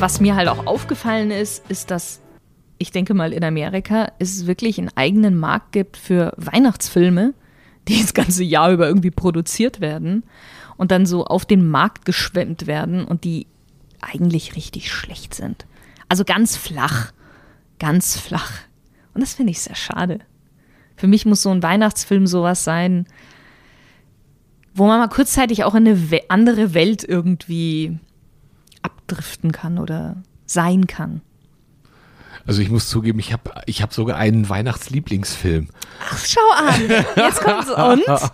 was mir halt auch aufgefallen ist, ist, dass ich denke mal in Amerika es wirklich einen eigenen Markt gibt für Weihnachtsfilme, die das ganze Jahr über irgendwie produziert werden und dann so auf den Markt geschwemmt werden und die eigentlich richtig schlecht sind. Also ganz flach, ganz flach. Und das finde ich sehr schade. Für mich muss so ein Weihnachtsfilm sowas sein, wo man mal kurzzeitig auch in eine andere Welt irgendwie abdriften kann oder sein kann. Also ich muss zugeben, ich habe ich hab sogar einen Weihnachtslieblingsfilm. Ach, schau an. Jetzt kommt's und?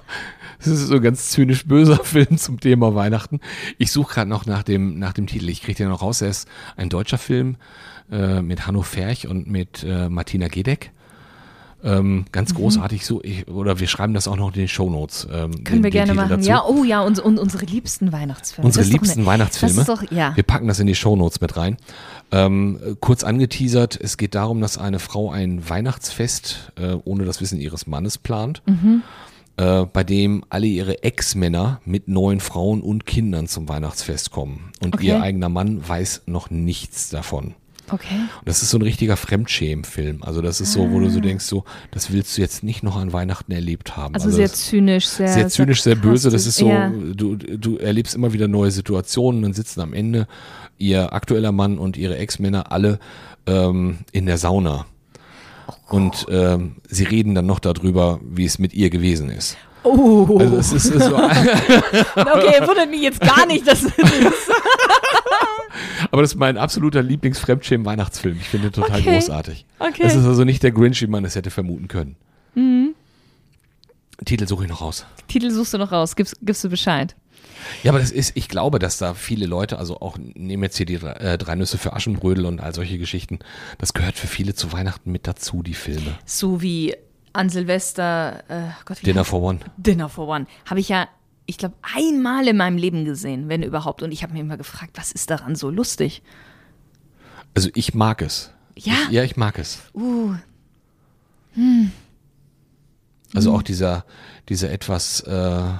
Das ist so ein ganz zynisch böser Film zum Thema Weihnachten. Ich suche gerade noch nach dem, nach dem Titel. Ich kriege den noch raus. Er ist ein deutscher Film äh, mit Hanno Ferch und mit äh, Martina Gedeck. Ähm, ganz mhm. großartig so, ich, oder wir schreiben das auch noch in den Shownotes. Ähm, Können den, wir gerne machen. Dazu. Ja, oh ja, und, und unsere liebsten Weihnachtsfilme. Unsere liebsten eine, Weihnachtsfilme. Doch, ja. Wir packen das in die Shownotes mit rein. Ähm, kurz angeteasert, es geht darum, dass eine Frau ein Weihnachtsfest äh, ohne das Wissen ihres Mannes plant. Mhm. Äh, bei dem alle ihre Ex-Männer mit neuen Frauen und Kindern zum Weihnachtsfest kommen. Und okay. ihr eigener Mann weiß noch nichts davon. Okay. Und das ist so ein richtiger Fremdschämen-Film. Also das ist so, wo du so ah. denkst, so, das willst du jetzt nicht noch an Weihnachten erlebt haben. Also, also sehr zynisch, sehr sehr zynisch, sehr böse. Das ist so, ja. du, du erlebst immer wieder neue Situationen. Dann sitzen am Ende ihr aktueller Mann und ihre Ex-Männer alle ähm, in der Sauna. Oh und ähm, sie reden dann noch darüber, wie es mit ihr gewesen ist. Oh. Also es ist, ist so. okay, wundert mich jetzt gar nicht, dass Aber das ist mein absoluter Lieblings-Fremdschämen-Weihnachtsfilm. Ich finde ihn total okay. großartig. Okay. Das ist also nicht der Grinch, wie man es hätte vermuten können. Mhm. Titel suche ich noch raus. Titel suchst du noch raus, gibst, gibst du Bescheid. Ja, aber das ist, ich glaube, dass da viele Leute, also auch nehmen jetzt hier die äh, drei Nüsse für Aschenbrödel und all solche Geschichten, das gehört für viele zu Weihnachten mit dazu, die Filme. So wie an Silvester, äh, Gott, Dinner for One. Dinner for One. Habe ich ja ich glaube, einmal in meinem Leben gesehen, wenn überhaupt. Und ich habe mir immer gefragt, was ist daran so lustig? Also ich mag es. Ja? Ich, ja, ich mag es. Uh. Hm. Also hm. auch dieser, dieser etwas äh,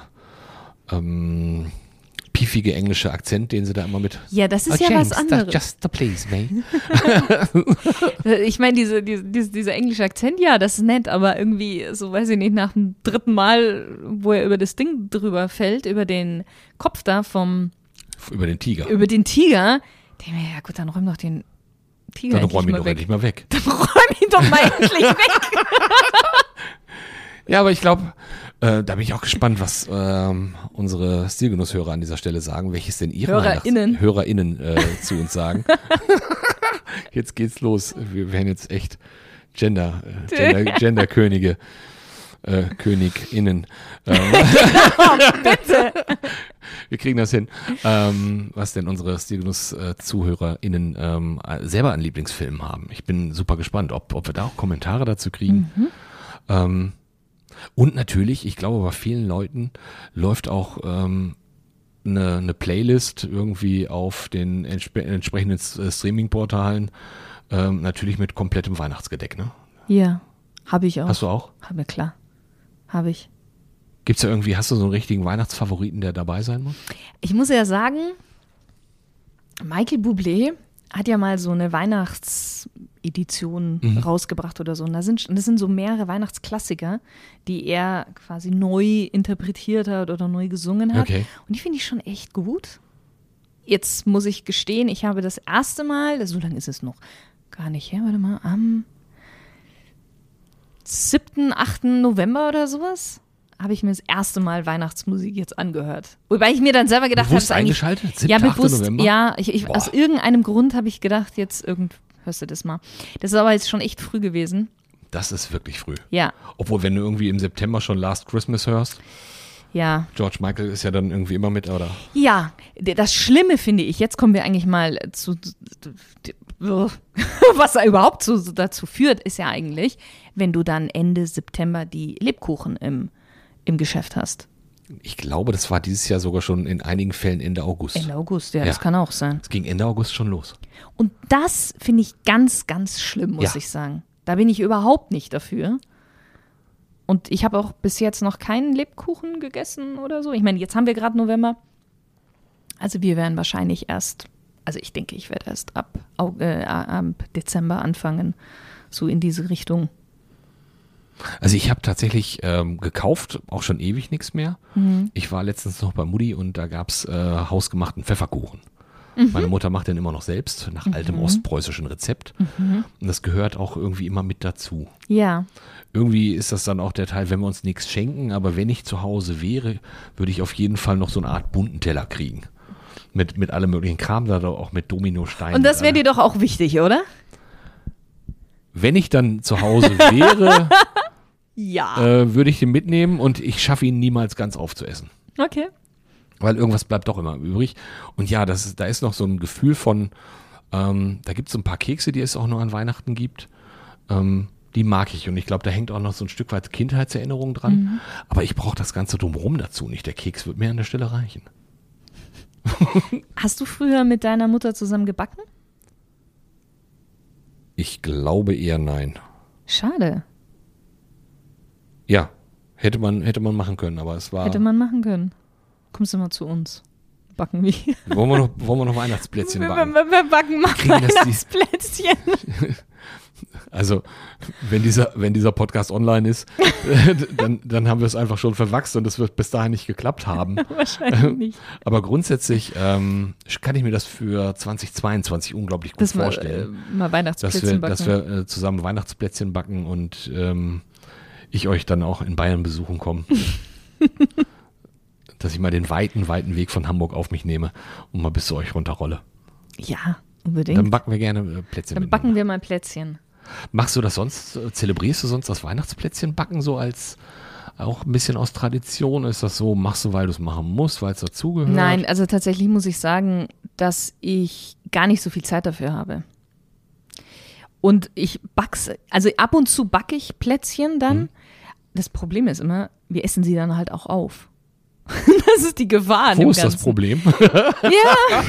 ähm, piefige englische Akzent, den sie da immer mit. Ja, das ist oh, ja James, was anderes. Just the please, mate. ich meine, diese, diese, dieser englische Akzent, ja, das ist nett, aber irgendwie, so weiß ich nicht, nach dem dritten Mal, wo er über das Ding drüber fällt, über den Kopf da vom. Über den Tiger. Über den Tiger, mir, ja gut, dann räum doch den Tiger Dann räum ihn doch weg. endlich mal weg. Dann räum ihn doch mal endlich weg. ja, aber ich glaube, äh, da bin ich auch gespannt, was ähm, unsere Stilgenusshörer an dieser Stelle sagen, welches denn ihre HörerInnen, HörerInnen äh, zu uns sagen. jetzt geht's los. Wir werden jetzt echt Gender, äh, Gender, Genderkönige. Äh, KönigInnen. Ähm, Bitte! Wir kriegen das hin. Ähm, was denn unsere Stilgenuss-ZuhörerInnen ähm, selber an Lieblingsfilmen haben. Ich bin super gespannt, ob, ob wir da auch Kommentare dazu kriegen. Mhm. Ähm, und natürlich, ich glaube, bei vielen Leuten läuft auch ähm, eine, eine Playlist irgendwie auf den entsp entsprechenden äh, Streaming-Portalen, ähm, natürlich mit komplettem Weihnachtsgedeck, ne? Ja, habe ich auch. Hast du auch? Habe, klar. Habe ich. Gibt es da irgendwie, hast du so einen richtigen Weihnachtsfavoriten, der dabei sein muss? Ich muss ja sagen, Michael Bublé hat ja mal so eine Weihnachtsedition mhm. rausgebracht oder so. Und da sind, das sind so mehrere Weihnachtsklassiker, die er quasi neu interpretiert hat oder neu gesungen hat. Okay. Und die finde ich schon echt gut. Jetzt muss ich gestehen, ich habe das erste Mal, so lange ist es noch gar nicht her, warte mal, am 7., 8. November oder sowas habe ich mir das erste Mal Weihnachtsmusik jetzt angehört. Wobei ich mir dann selber gedacht habe, eingeschaltet? 7. Ja, bewusst. November? Ja, ich, ich, aus irgendeinem Grund habe ich gedacht, jetzt irgend hörst du das mal. Das ist aber jetzt schon echt früh gewesen. Das ist wirklich früh. Ja. Obwohl, wenn du irgendwie im September schon Last Christmas hörst. Ja. George Michael ist ja dann irgendwie immer mit, oder? Ja, das Schlimme finde ich, jetzt kommen wir eigentlich mal zu, was da überhaupt zu, dazu führt, ist ja eigentlich, wenn du dann Ende September die Lebkuchen im im Geschäft hast. Ich glaube, das war dieses Jahr sogar schon in einigen Fällen Ende August. Ende August, ja, ja. das kann auch sein. Es ging Ende August schon los. Und das finde ich ganz, ganz schlimm, muss ja. ich sagen. Da bin ich überhaupt nicht dafür. Und ich habe auch bis jetzt noch keinen Lebkuchen gegessen oder so. Ich meine, jetzt haben wir gerade November. Also wir werden wahrscheinlich erst also ich denke, ich werde erst ab, äh, ab Dezember anfangen, so in diese Richtung. Also ich habe tatsächlich ähm, gekauft, auch schon ewig nichts mehr. Mhm. Ich war letztens noch bei Mutti und da gab's äh, hausgemachten Pfefferkuchen. Mhm. Meine Mutter macht den immer noch selbst, nach altem ostpreußischen Rezept. Mhm. Und das gehört auch irgendwie immer mit dazu. Ja, Irgendwie ist das dann auch der Teil, wenn wir uns nichts schenken, aber wenn ich zu Hause wäre, würde ich auf jeden Fall noch so eine Art bunten Teller kriegen. Mit, mit allem möglichen Kram, da auch mit Dominosteinen. und das wäre mit dir doch auch wichtig, oder? Wenn ich dann zu Hause wäre, Ja. äh, würde ich den mitnehmen und ich schaffe ihn niemals ganz aufzuessen. Okay. Weil irgendwas bleibt doch immer übrig. Und ja, das ist, da ist noch so ein Gefühl von, ähm, da gibt es so ein paar Kekse, die es auch nur an Weihnachten gibt. Ähm, die mag ich. Und ich glaube, da hängt auch noch so ein Stück weit Kindheitserinnerung dran. Aber ich brauche das Ganze drumherum dazu nicht. Der Keks wird mir an der Stelle reichen. Hast du früher mit deiner Mutter zusammen gebacken? Ich glaube eher nein. Schade. Ja, hätte man, hätte man machen können, aber es war. Hätte man machen können. Kommst du mal zu uns? Backen wir. wollen, wir noch, wollen wir noch Weihnachtsplätzchen Wir, backen? wir, wir backen mal Weihnachtsplätzchen. Also, wenn dieser, wenn dieser Podcast online ist, dann, dann haben wir es einfach schon verwachst und es wird bis dahin nicht geklappt haben. Wahrscheinlich nicht. Aber grundsätzlich ähm, kann ich mir das für 2022 unglaublich gut Das mal, äh, vorstellen. mal dass Weihnachtsplätzchen wir, backen. dass wir äh, zusammen Weihnachtsplätzchen backen und ähm, ich euch dann auch in Bayern besuchen komme. dass ich mal den weiten, weiten Weg von Hamburg auf mich nehme und mal bis zu euch runterrolle. ja, unbedingt. Dann backen wir gerne äh, Plätzchen Dann backen wir mal Plätzchen. Machst du das sonst, äh, zelebrierst du sonst das Weihnachtsplätzchen backen so als auch ein bisschen aus Tradition? Ist das so, machst du, weil du es machen musst, weil es dazugehört? Nein, also tatsächlich muss ich sagen, dass ich gar nicht so viel Zeit dafür habe. Und ich back's, also ab und zu backe ich Plätzchen dann. Mhm. Das Problem ist immer, wir essen sie dann halt auch auf. das ist die Gefahr. Wo ist das Ganzen. Problem? Ja,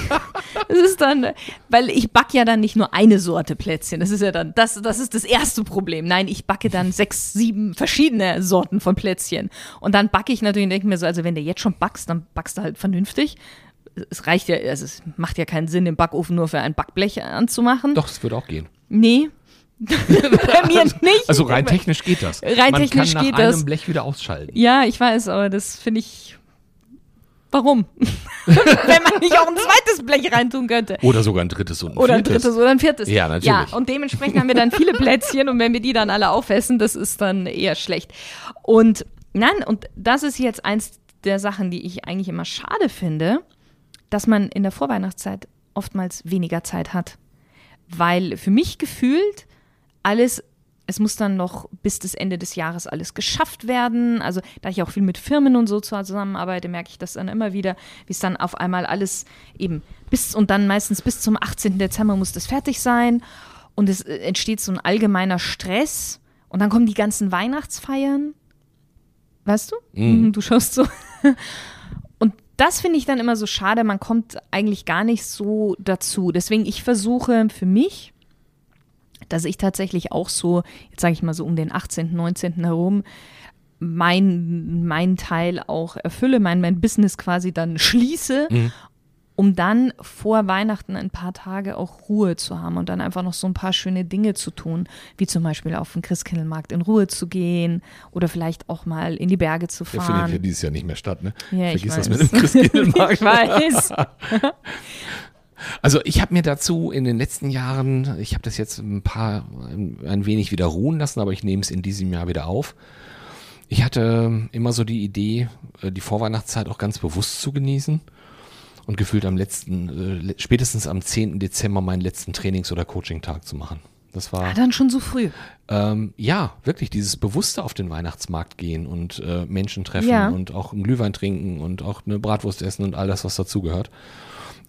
es ist dann, weil ich backe ja dann nicht nur eine Sorte Plätzchen. Das ist ja dann, das, das ist das erste Problem. Nein, ich backe dann sechs, sieben verschiedene Sorten von Plätzchen. Und dann backe ich natürlich und denke mir so, also wenn du jetzt schon backst, dann backst du halt vernünftig. Es reicht ja, also es macht ja keinen Sinn, den Backofen nur für ein Backblech anzumachen. Doch, es würde auch gehen. Nee. Bei mir nicht. Also rein technisch geht das. Rein Man technisch kann nach geht das. einem Blech wieder ausschalten. Ja, ich weiß, aber das finde ich. Warum? Wenn man nicht auch ein zweites Blech reintun könnte. Oder sogar ein drittes und ein Oder ein viertes. drittes oder ein viertes. Ja, natürlich. Ja, und dementsprechend haben wir dann viele Plätzchen und wenn wir die dann alle aufessen, das ist dann eher schlecht. Und nein, und das ist jetzt eins der Sachen, die ich eigentlich immer schade finde, dass man in der Vorweihnachtszeit oftmals weniger Zeit hat. Weil für mich gefühlt alles, es muss dann noch bis das Ende des Jahres alles geschafft werden. Also da ich auch viel mit Firmen und so zusammenarbeite, merke ich das dann immer wieder, wie es dann auf einmal alles eben bis und dann meistens bis zum 18. Dezember muss das fertig sein. Und es äh, entsteht so ein allgemeiner Stress. Und dann kommen die ganzen Weihnachtsfeiern. Weißt du? Mhm. Du schaust so. Und das finde ich dann immer so schade. Man kommt eigentlich gar nicht so dazu. Deswegen, ich versuche für mich, dass ich tatsächlich auch so, jetzt sage ich mal so um den 18., 19. herum, mein, mein Teil auch erfülle, mein, mein Business quasi dann schließe, um dann vor Weihnachten ein paar Tage auch Ruhe zu haben und dann einfach noch so ein paar schöne Dinge zu tun, wie zum Beispiel auf den Christkindlmarkt in Ruhe zu gehen oder vielleicht auch mal in die Berge zu Der findet ja fahren. dieses Jahr nicht mehr statt, ne? Ja, ich Vergiss das weiß. mit dem Christkindlmarkt. ich weiß. Also ich habe mir dazu in den letzten Jahren, ich habe das jetzt ein paar, ein, wenig wieder ruhen lassen, aber ich nehme es in diesem Jahr wieder auf. Ich hatte immer so die Idee, äh, die Vorweihnachtszeit auch ganz bewusst zu genießen und gefühlt am letzten, äh, spätestens am 10. Dezember meinen letzten Trainings- oder Coaching-Tag zu machen. Das war Ah, dann schon so früh. ähm, ja, wirklich dieses bewusste auf den Weihnachtsmarkt gehen und äh, Menschen treffen Ja. und auch einen Glühwein trinken und auch eine Bratwurst essen und all das, was dazugehört.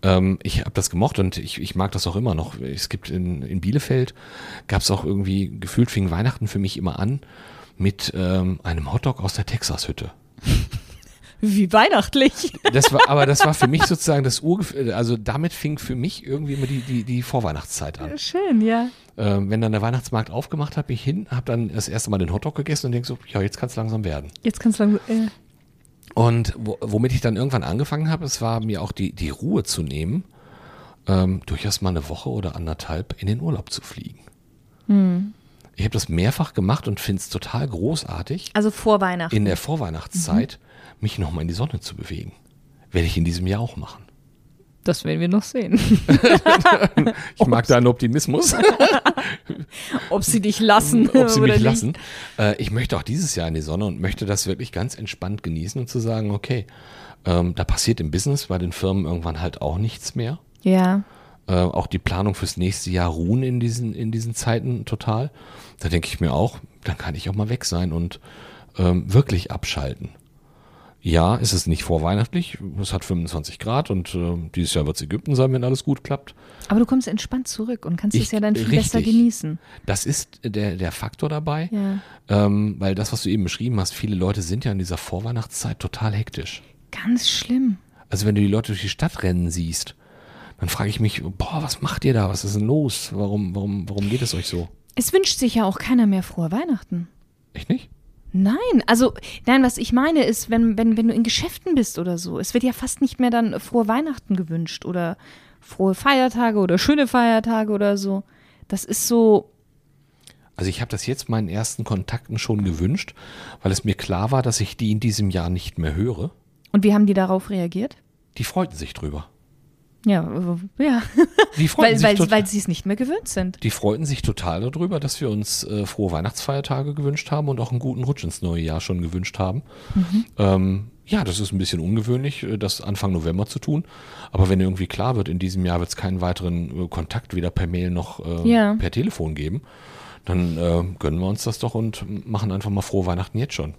Ähm, ich habe das gemocht und ich, ich mag das auch immer noch. Es gibt in, in Bielefeld, gab es auch irgendwie, gefühlt fing Weihnachten für mich immer an mit ähm, einem Hotdog aus der Texas-Hütte. Wie weihnachtlich. Das war, aber das war für mich sozusagen das Urgefühl, also damit fing für mich irgendwie immer die, die, die Vorweihnachtszeit an. Schön, ja. Ähm, wenn dann der Weihnachtsmarkt aufgemacht hat, bin ich hin, habe dann das erste Mal den Hotdog gegessen und denke so, ja, jetzt kann es langsam werden. Jetzt kannst du sagen, äh, Und wo, womit ich dann irgendwann angefangen habe, es war mir auch die, die Ruhe zu nehmen, ähm, durchaus mal eine Woche oder anderthalb in den Urlaub zu fliegen. Hm. Ich habe das mehrfach gemacht und finde es total großartig, Also vor Weihnachten. in der Vorweihnachtszeit mich nochmal in die Sonne zu bewegen. Werde ich in diesem Jahr auch machen. Das werden wir noch sehen. Ich mag deinen Optimismus, Ob sie dich lassen ob sie oder mich nicht. lassen. Äh, ich möchte auch dieses Jahr in die Sonne und möchte das wirklich ganz entspannt genießen und zu sagen, okay, ähm, da passiert im Business bei den Firmen irgendwann halt auch nichts mehr. Ja. Äh, auch die Planung fürs nächste Jahr ruhen in diesen, in diesen Zeiten total. Da denke ich mir auch, dann kann ich auch mal weg sein und ähm, wirklich abschalten. Ja, es ist nicht vorweihnachtlich, es hat 25 Grad und äh, dieses Jahr wird es Ägypten sein, wenn alles gut klappt. Aber du kommst entspannt zurück und kannst Ich- es ja dann viel richtig. besser genießen. Das ist der, der Faktor dabei, Ja. ähm, weil das, was du eben beschrieben hast, viele Leute sind ja in dieser Vorweihnachtszeit total hektisch. Ganz schlimm. Also wenn du die Leute durch die Stadt rennen siehst, dann frage ich mich, boah, was macht ihr da? Was ist denn los? Warum, warum, warum geht es euch so? Es wünscht sich ja auch keiner mehr frohe Weihnachten. Echt nicht? Nein, also, nein, was ich meine ist, wenn, wenn, wenn du in Geschäften bist oder so, es wird ja fast nicht mehr dann frohe Weihnachten gewünscht oder frohe Feiertage oder schöne Feiertage oder so. Das ist so, Also ich habe das jetzt meinen ersten Kontakten schon gewünscht, weil es mir klar war, dass ich die in diesem Jahr nicht mehr höre. und wie haben die darauf reagiert? Die freuten sich drüber. Ja, ja, Die freuten, weil, sich, weil, sie es nicht mehr gewöhnt sind. die freuten sich total darüber, dass wir uns äh, frohe Weihnachtsfeiertage gewünscht haben und auch einen guten Rutsch ins neue Jahr schon gewünscht haben. Ähm, ja, das ist ein bisschen ungewöhnlich, äh, das Anfang November zu tun. Aber wenn irgendwie klar wird, in diesem Jahr wird es keinen weiteren äh, Kontakt weder per Mail noch äh, Ja. per Telefon geben, dann äh, gönnen wir uns das doch und machen einfach mal frohe Weihnachten jetzt schon.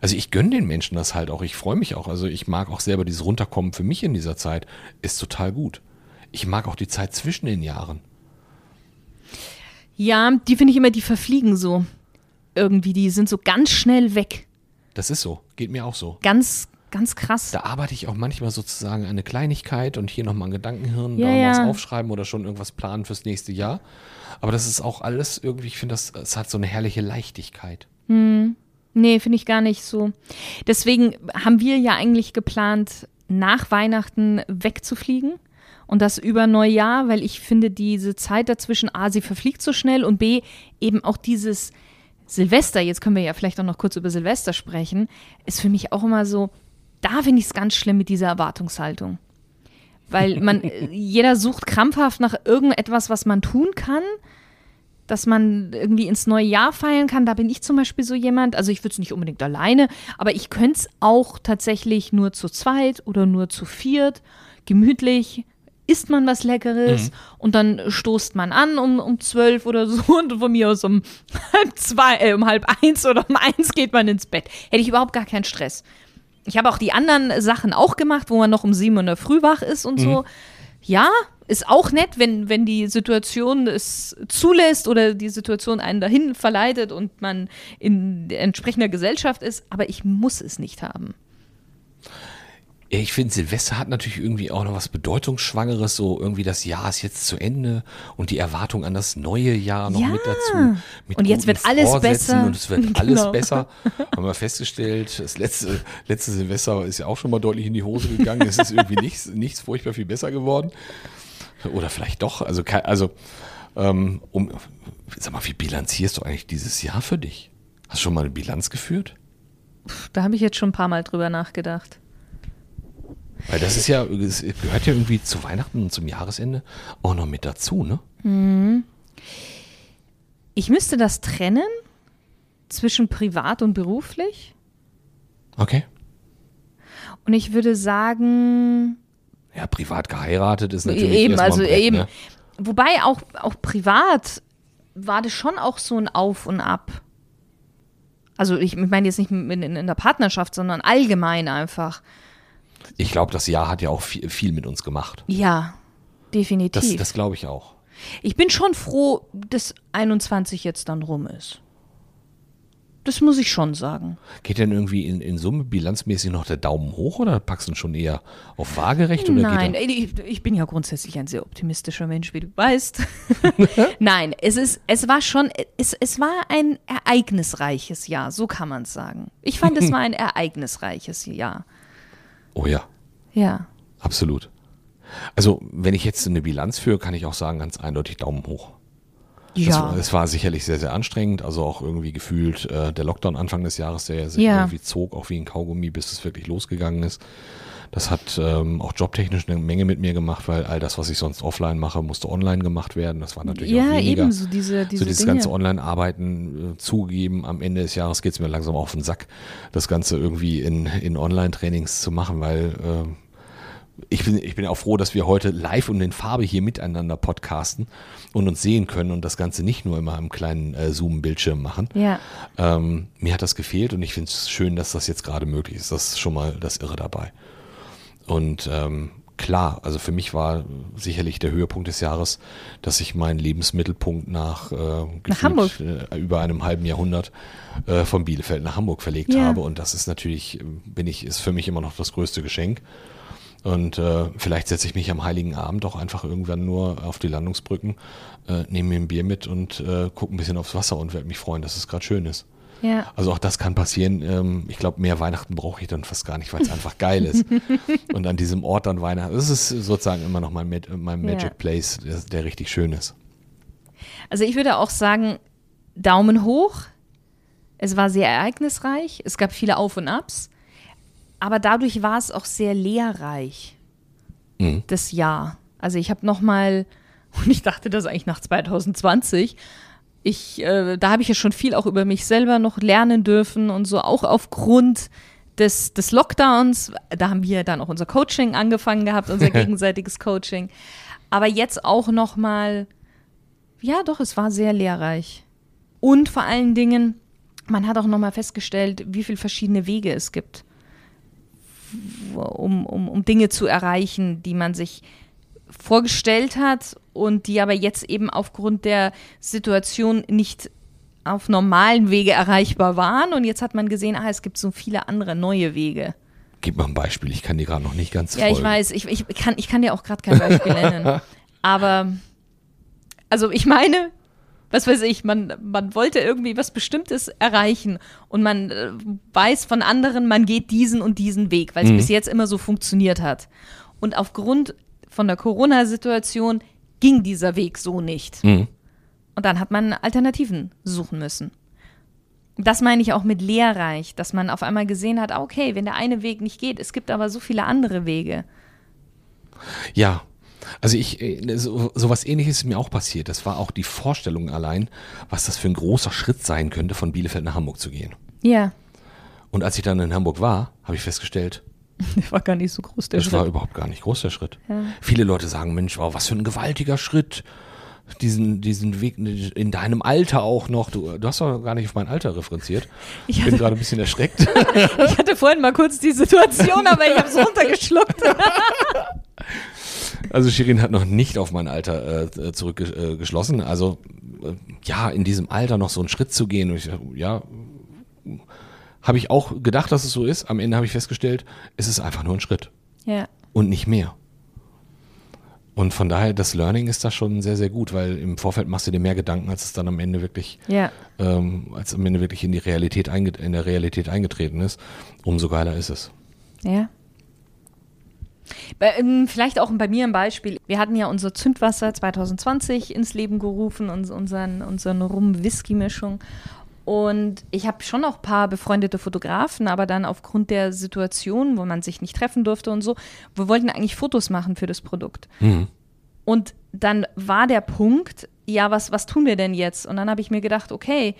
Also ich gönne den Menschen das halt auch. Ich freue mich auch. Also ich mag auch selber dieses Runterkommen für mich in dieser Zeit. Ist total gut. Ich mag auch die Zeit zwischen den Jahren. Ja, die finde ich immer, die verfliegen so. Irgendwie, die sind so ganz schnell weg. Das ist so. Geht mir auch so. Ganz, ganz krass. Da arbeite ich auch manchmal sozusagen an eine Kleinigkeit und hier nochmal ein Gedankenhirn, Ja, da mal was ja. aufschreiben oder schon irgendwas planen fürs nächste Jahr. Aber das ist auch alles irgendwie, ich finde, das, es hat so eine herrliche Leichtigkeit. Nee, finde ich gar nicht so. Deswegen haben wir ja eigentlich geplant, nach Weihnachten wegzufliegen. Und das über Neujahr, weil ich finde, diese Zeit dazwischen, A, sie verfliegt so schnell und B, eben auch dieses Silvester, jetzt können wir ja vielleicht auch noch kurz über Silvester sprechen, ist für mich auch immer so, da finde ich es ganz schlimm mit dieser Erwartungshaltung. Weil man, jeder sucht krampfhaft nach irgendetwas, was man tun kann, dass man irgendwie ins neue Jahr feiern kann. Da bin ich zum Beispiel so jemand, also ich würde es nicht unbedingt alleine, aber ich könnte es auch tatsächlich nur zu zweit oder nur zu viert, gemütlich. Isst man was Leckeres und dann stoßt man an um, um zwölf oder so und von mir aus um halb zwei, äh, um halb eins oder um eins geht man ins Bett. Hätte ich überhaupt gar keinen Stress. Ich habe auch die anderen Sachen auch gemacht, wo man noch um sieben in der Früh wach ist und so. Ja, ist auch nett, wenn, wenn die Situation es zulässt oder die Situation einen dahin verleitet und man in entsprechender Gesellschaft ist, aber ich muss es nicht haben. Ich finde, Silvester hat natürlich irgendwie auch noch was Bedeutungsschwangeres, so irgendwie das Jahr ist jetzt zu Ende und die Erwartung an das neue Jahr noch Ja. mit dazu. Mit Und jetzt wird alles Vorsätzen besser. Und es wird alles Genau. besser. Haben wir festgestellt, das letzte, letzte Silvester ist ja auch schon mal deutlich in die Hose gegangen. Es ist irgendwie nichts, nichts furchtbar viel besser geworden. Oder vielleicht doch. Also, also ähm, um, sag mal, wie bilanzierst du eigentlich dieses Jahr für dich? Hast du schon mal eine Bilanz geführt? Da habe ich jetzt schon ein paar Mal drüber nachgedacht. Weil das ist ja, es gehört ja irgendwie zu Weihnachten und zum Jahresende auch noch mit dazu, ne? Ich müsste das trennen zwischen privat und beruflich. Okay. Und ich würde sagen, Ja, privat geheiratet ist natürlich eben, also Brett, eben. Ne? Wobei auch, auch privat war das schon auch so ein Auf und Ab. Also ich meine jetzt nicht in, in, in der Partnerschaft, sondern allgemein einfach. Ich glaube, das Jahr hat ja auch viel, viel mit uns gemacht. Ja, definitiv. Das, das glaube ich auch. ich bin schon froh, dass 21 jetzt dann rum ist. Das muss ich schon sagen. Geht denn irgendwie in, in Summe bilanzmäßig noch der Daumen hoch oder packst du ihn schon eher auf waagerecht? Oder Nein, ich, ich bin ja grundsätzlich ein sehr optimistischer Mensch, wie du weißt. Nein, es ist, es war schon, es, es war ein ereignisreiches Jahr, so kann man es sagen. Ich fand, es war ein ereignisreiches Jahr. oh ja, Ja. absolut. Also, wenn ich jetzt eine Bilanz führe, kann ich auch sagen, ganz eindeutig Daumen hoch. Ja. Es, es war sicherlich sehr, sehr anstrengend. Also auch irgendwie gefühlt äh, der Lockdown Anfang des Jahres, der sich Ja. irgendwie zog, auch wie ein Kaugummi, bis es wirklich losgegangen ist. Das hat ähm, auch jobtechnisch eine Menge mit mir gemacht, weil all das, was ich sonst offline mache, musste online gemacht werden. Das war natürlich auch ja, weniger. eben so diese, diese so dieses Dinge. ganze Online-Arbeiten äh, zugegeben, am Ende des Jahres geht es mir langsam auf den Sack, das Ganze irgendwie in, in Online-Trainings zu machen, weil äh, ich bin, ich bin auch froh, dass wir heute live und in Farbe hier miteinander podcasten und uns sehen können und das Ganze nicht nur immer am kleinen äh, Zoom-Bildschirm machen. ja. Ähm, mir hat das gefehlt und ich finde es schön, dass das jetzt gerade möglich ist. Das ist schon mal das Irre dabei. Und ähm, klar, also für mich war sicherlich der Höhepunkt des Jahres, dass ich meinen Lebensmittelpunkt nach, äh, gefühlt, Hamburg. Äh, über einem halben Jahrhundert äh, von Bielefeld nach Hamburg verlegt Ja. habe. Und das ist natürlich, äh, bin ich, ist für mich immer noch das größte Geschenk. Und äh, vielleicht setze ich mich am Heiligen Abend auch einfach irgendwann nur auf die Landungsbrücken, äh, nehme mir ein Bier mit und äh, gucke ein bisschen aufs Wasser und werde mich freuen, dass es gerade schön ist. Ja. Also auch das kann passieren. Ähm, ich glaube, mehr Weihnachten brauche ich dann fast gar nicht, weil es einfach geil ist. Und an diesem Ort dann Weihnachten, das ist sozusagen immer noch mein, Mag- mein Ja. Magic Place, der, der richtig schön ist. Also ich würde auch sagen, Daumen hoch. Es war sehr ereignisreich. Es gab viele Auf und Abs. Aber dadurch war es auch sehr lehrreich, Mhm. das Jahr. Also ich habe noch mal, und ich dachte das eigentlich nach 2020, ich, äh, da habe ich ja schon viel auch über mich selber noch lernen dürfen und so, auch aufgrund des, des Lockdowns. Da haben wir dann auch unser Coaching angefangen gehabt, unser gegenseitiges Coaching. Aber jetzt auch noch mal, ja doch, es war sehr lehrreich. Und vor allen Dingen, man hat auch noch mal festgestellt, wie viele verschiedene Wege es gibt, um, um, um Dinge zu erreichen, die man sich vorgestellt hat und die aber jetzt eben aufgrund der Situation nicht auf normalen Wege erreichbar waren. Und jetzt hat man gesehen, ah, es gibt so viele andere neue Wege. Gib mal ein Beispiel, ich kann dir gerade noch nicht ganz Ja, ich folgen. weiß, ich, ich, kann, ich kann dir auch gerade kein Beispiel nennen. Aber, also ich meine, was weiß ich, man, man wollte irgendwie was Bestimmtes erreichen und man äh, weiß von anderen, man geht diesen und diesen Weg, weil es bis jetzt immer so funktioniert hat. Und aufgrund von der Corona-Situation ging dieser Weg so nicht. Mhm. Und dann hat man Alternativen suchen müssen. Das meine ich auch mit lehrreich, dass man auf einmal gesehen hat, okay, wenn der eine Weg nicht geht, es gibt aber so viele andere Wege. Ja, also ich, äh, so, so was ähnliches ist mir auch passiert. Das war auch die Vorstellung allein, was das für ein großer Schritt sein könnte, von Bielefeld nach Hamburg zu gehen. Ja, Und als ich dann in Hamburg war, habe ich festgestellt, der war gar nicht so groß, der das war Schritt. überhaupt gar nicht groß, der Schritt. Ja. Viele Leute sagen, Mensch, wow, was für ein gewaltiger Schritt. Diesen, diesen Weg in deinem Alter auch noch. Du, du hast doch gar nicht auf mein Alter referenziert. Ich Ich bin hatte, gerade ein bisschen erschreckt. ich hatte vorhin mal kurz die Situation, aber ich habe es runtergeschluckt. Also Shirin hat noch nicht auf mein Alter äh, zurückgeschlossen. Also äh, ja, in diesem Alter noch so einen Schritt zu gehen. Ich, ja, habe ich auch gedacht, dass es so ist. Am Ende habe ich festgestellt, es ist einfach nur ein Schritt Ja, und nicht mehr. Und von daher, das Learning ist da schon sehr, sehr gut, weil im Vorfeld machst du dir mehr Gedanken, als es dann am Ende wirklich, ja. ähm, als am Ende wirklich in die Realität in der Realität eingetreten ist. Umso geiler ist es. Ja. Bei, ähm, vielleicht auch bei mir ein Beispiel. Wir hatten ja unser Zündwasser 2020 ins Leben gerufen, uns, unseren, unseren Rum-Whisky-Mischung. Und ich habe schon noch ein paar befreundete Fotografen, aber dann aufgrund der Situation, wo man sich nicht treffen durfte und so, wir wollten eigentlich Fotos machen für das Produkt. Mhm. Und dann war der Punkt, ja, was, was tun wir denn jetzt? Und dann habe ich mir gedacht, okay,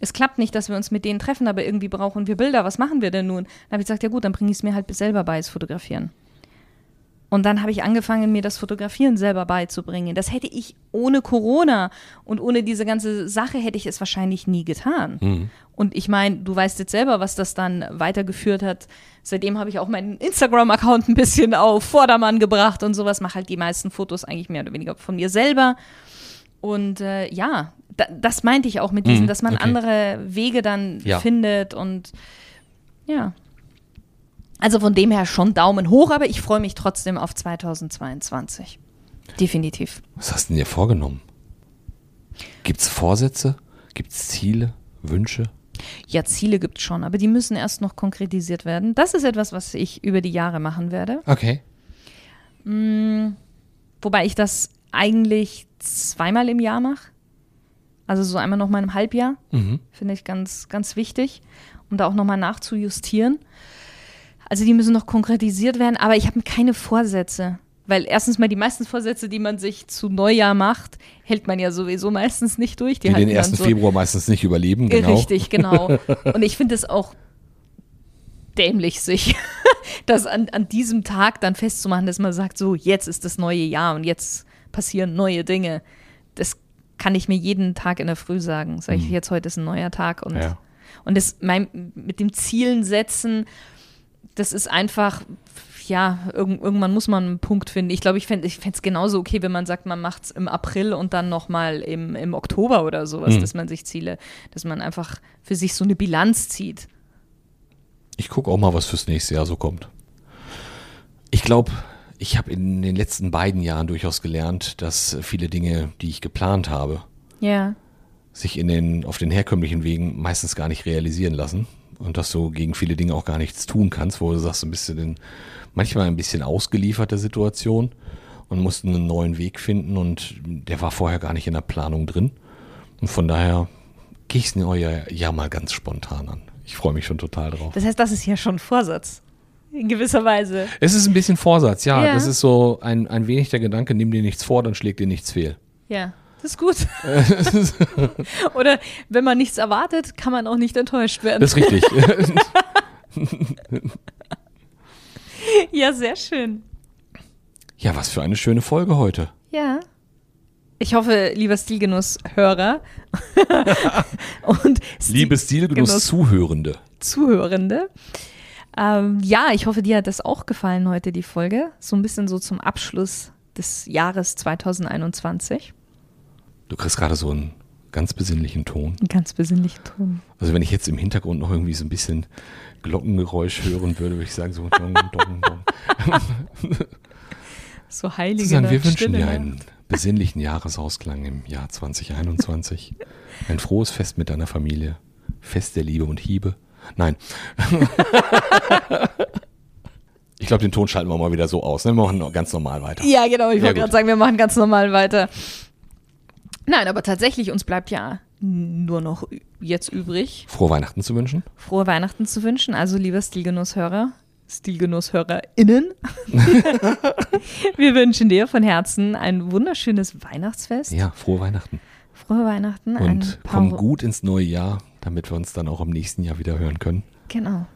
es klappt nicht, dass wir uns mit denen treffen, aber irgendwie brauchen wir Bilder. Was machen wir denn nun? Dann habe ich gesagt, ja gut, dann bringe ich es mir halt selber bei, das Fotografieren. Und dann habe ich angefangen, mir das Fotografieren selber beizubringen. Das hätte ich ohne Corona und ohne diese ganze Sache hätte ich es wahrscheinlich nie getan. Mhm. Und ich meine, du weißt jetzt selber, was das dann weitergeführt hat. Seitdem habe ich auch meinen Instagram-Account ein bisschen auf Vordermann gebracht und sowas. Mache halt die meisten Fotos eigentlich mehr oder weniger von mir selber. Und äh, ja, da, das meinte ich auch mit diesen, Mhm, dass man okay. andere Wege dann Ja. findet und ja. Also von dem her schon Daumen hoch, aber ich freue mich trotzdem auf 2022. Definitiv. Was hast du denn dir vorgenommen? Gibt's Vorsätze? Gibt's Ziele? Wünsche? Ja, Ziele gibt es schon, aber die müssen erst noch konkretisiert werden. Das ist etwas, was ich über die Jahre machen werde. Okay. Mm, wobei ich das eigentlich zweimal im Jahr mache. Also so einmal noch mal im Halbjahr. Mhm. Finde ich ganz, ganz wichtig, um da auch noch mal nachzujustieren. Also die müssen noch konkretisiert werden, aber ich habe keine Vorsätze. Weil erstens mal die meisten Vorsätze, die man sich zu Neujahr macht, hält man ja sowieso meistens nicht durch. Die, die den 1. So Februar meistens nicht überleben, genau. Richtig, genau. Und ich finde es auch dämlich, sich das an, an diesem Tag dann festzumachen, dass man sagt, so, jetzt ist das neue Jahr und jetzt passieren neue Dinge. Das kann ich mir jeden Tag in der Früh sagen. Sag ich, mhm. jetzt heute ist ein neuer Tag und, ja. und das mein, mit dem Zielen setzen, das ist einfach, ja, irg irgendwann muss man einen Punkt finden. Ich glaube, ich fände es genauso okay, wenn man sagt, man macht es im April und dann nochmal im, im Oktober oder sowas, mhm. dass man sich Ziele, dass man einfach für sich so eine Bilanz zieht. Ich gucke auch mal, was fürs nächste Jahr so kommt. Ich glaube, ich habe in den letzten beiden Jahren durchaus gelernt, dass viele Dinge, die ich geplant habe, ja. sich in den, auf den herkömmlichen Wegen meistens gar nicht realisieren lassen. Und dass du gegen viele Dinge auch gar nichts tun kannst, wo du sagst, du bist in, manchmal ein bisschen ausgeliefert der Situation und musst einen neuen Weg finden und der war vorher gar nicht in der Planung drin. Und von daher gehe ich es euer Jahr mal ganz spontan an. Ich freue mich schon total drauf. Das heißt, das ist ja schon Vorsatz. In gewisser Weise. Es ist ein bisschen Vorsatz, ja. ja. Das ist so ein, ein wenig der Gedanke, nimm dir nichts vor, dann schlägt dir nichts fehl. Ja, das ist gut. Oder wenn man nichts erwartet, kann man auch nicht enttäuscht werden. Das ist richtig. ja, sehr schön. Ja, was für eine schöne Folge heute. Ja. Ich hoffe, lieber Stilgenuss-Hörer und Stil liebe Stilgenuss-Zuhörende. Zuhörende. Ähm, ja, ich hoffe, dir hat das auch gefallen heute, die Folge. So ein bisschen so zum Abschluss des Jahres 2021. Du kriegst gerade so einen ganz besinnlichen Ton. Einen ganz besinnlichen Ton. Also wenn ich jetzt im Hintergrund noch irgendwie so ein bisschen Glockengeräusch hören würde, würde ich sagen so dong, dong, dong. so heilige Susanne, wir wünschen dir einen besinnlichen Jahresausklang im Jahr 2021. Ein frohes Fest mit deiner Familie. Fest der Liebe und Hiebe. Nein. ich glaube, den Ton schalten wir mal wieder so aus. Ne? Wir machen ganz normal weiter. Ja, genau. Ich wollte gerade sagen, wir machen ganz normal weiter. Nein, aber tatsächlich, uns bleibt ja nur noch jetzt übrig. Frohe Weihnachten zu wünschen. Frohe Weihnachten zu wünschen. Also, lieber Stilgenusshörer, StilgenusshörerInnen. Wir wünschen dir von Herzen ein wunderschönes Weihnachtsfest. Ja, frohe Weihnachten. Frohe Weihnachten. Und komm gut ins neue Jahr, damit wir uns dann auch im nächsten Jahr wieder hören können. Genau.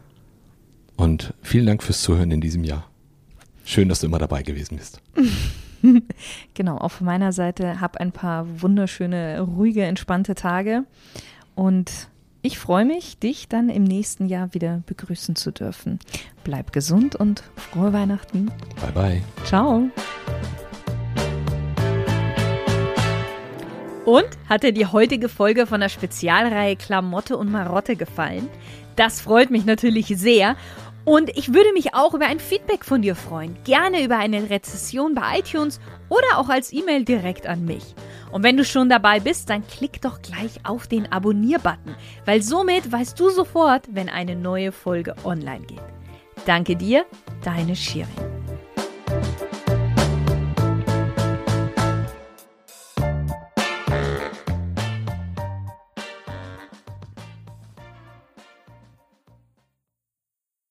Und vielen Dank fürs Zuhören in diesem Jahr. Schön, dass du immer dabei gewesen bist. genau, auch von meiner Seite hab ein paar wunderschöne, ruhige, entspannte Tage und ich freue mich, dich dann im nächsten Jahr wieder begrüßen zu dürfen. Bleib gesund und frohe Weihnachten. Bye bye. Ciao. Und hat dir die heutige Folge von der Spezialreihe Klamotte und Marotte gefallen? Das freut mich natürlich sehr. Und ich würde mich auch über ein Feedback von dir freuen. Gerne über eine Rezession bei iTunes oder auch als E-Mail direkt an mich. Und wenn du schon dabei bist, dann klick doch gleich auf den Abonnier-Button, weil somit weißt du sofort, wenn eine neue Folge online geht. Danke dir, deine Shirin.